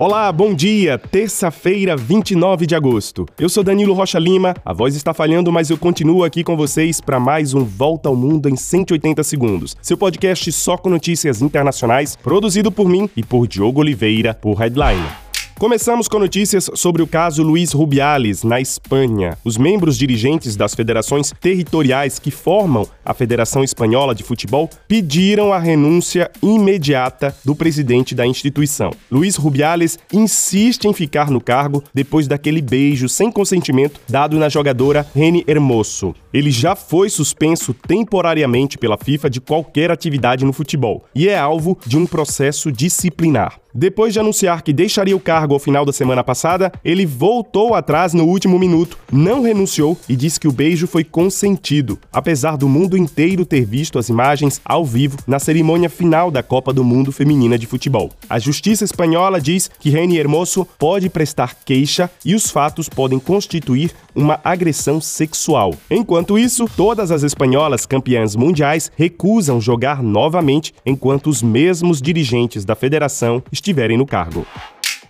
Olá, bom dia! Terça-feira, 29 de agosto. Eu sou Danilo Rocha Lima, a voz está falhando, mas eu continuo aqui com vocês para mais um Volta ao Mundo em 180 segundos. Seu podcast só com notícias internacionais, produzido por mim e por Diogo Oliveira, por Headline. Começamos com notícias sobre o caso Luiz Rubiales, na Espanha. Os membros dirigentes das federações territoriais que formam a Federação Espanhola de Futebol pediram a renúncia imediata do presidente da instituição. Luiz Rubiales insiste em ficar no cargo depois daquele beijo sem consentimento dado na jogadora Reni Hermoso. Ele já foi suspenso temporariamente pela FIFA de qualquer atividade no futebol e é alvo de um processo disciplinar. Depois de anunciar que deixaria o cargo ao final da semana passada, ele voltou atrás no último minuto, não renunciou e disse que o beijo foi consentido, apesar do mundo inteiro ter visto as imagens ao vivo na cerimônia final da Copa do Mundo Feminina de Futebol. A justiça espanhola diz que Reni Hermoso pode prestar queixa e os fatos podem constituir uma agressão sexual. Enquanto isso, todas as espanholas campeãs mundiais recusam jogar novamente enquanto os mesmos dirigentes da federação estiverem no cargo.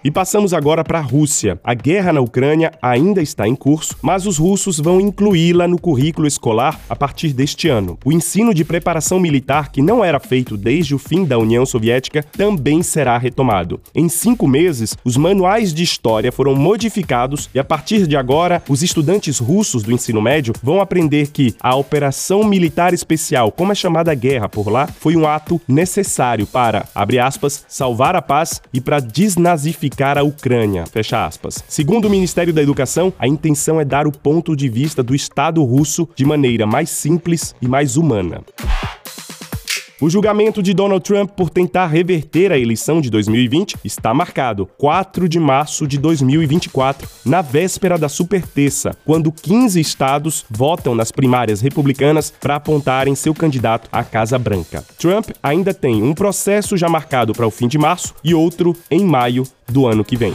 E passamos agora para a Rússia. A guerra na Ucrânia ainda está em curso, mas os russos vão incluí-la no currículo escolar a partir deste ano. O ensino de preparação militar, que não era feito desde o fim da União Soviética, também será retomado. Em cinco meses, os manuais de história foram modificados e, a partir de agora, os estudantes russos do ensino médio vão aprender que a Operação Militar Especial, como é chamada a guerra por lá, foi um ato necessário para, abre aspas, salvar a paz e para desnazificar unificar a Ucrânia. Fecha aspas. Segundo o Ministério da Educação, a intenção é dar o ponto de vista do Estado russo de maneira mais simples e mais humana. O julgamento de Donald Trump por tentar reverter a eleição de 2020 está marcado 4 de março de 2024, na véspera da superterça, quando 15 estados votam nas primárias republicanas para apontarem seu candidato à Casa Branca. Trump ainda tem um processo já marcado para o fim de março e outro em maio do ano que vem.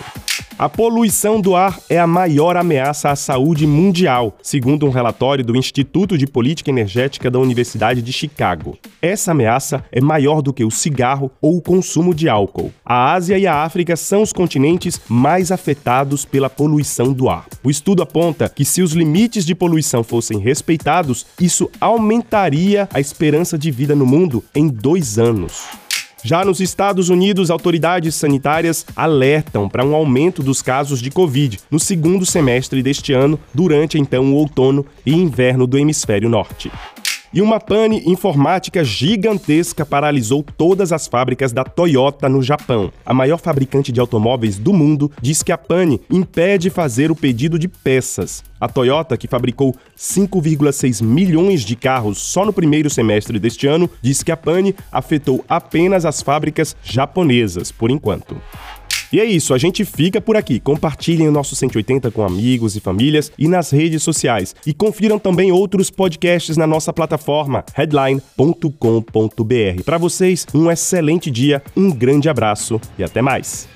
A poluição do ar é a maior ameaça à saúde mundial, segundo um relatório do Instituto de Política Energética da Universidade de Chicago. Essa ameaça é maior do que o cigarro ou o consumo de álcool. A Ásia e a África são os continentes mais afetados pela poluição do ar. O estudo aponta que se os limites de poluição fossem respeitados, isso aumentaria a esperança de vida no mundo em dois anos. Já nos Estados Unidos, autoridades sanitárias alertam para um aumento dos casos de Covid no segundo semestre deste ano, durante então o outono e inverno do hemisfério norte. E uma pane informática gigantesca paralisou todas as fábricas da Toyota no Japão. A maior fabricante de automóveis do mundo diz que a pane impede fazer o pedido de peças. A Toyota, que fabricou 5,6 milhões de carros só no primeiro semestre deste ano, diz que a pane afetou apenas as fábricas japonesas, por enquanto. E é isso, a gente fica por aqui. Compartilhem o nosso 180 com amigos e famílias e nas redes sociais. E confiram também outros podcasts na nossa plataforma headline.com.br. Para vocês, um excelente dia, um grande abraço e até mais.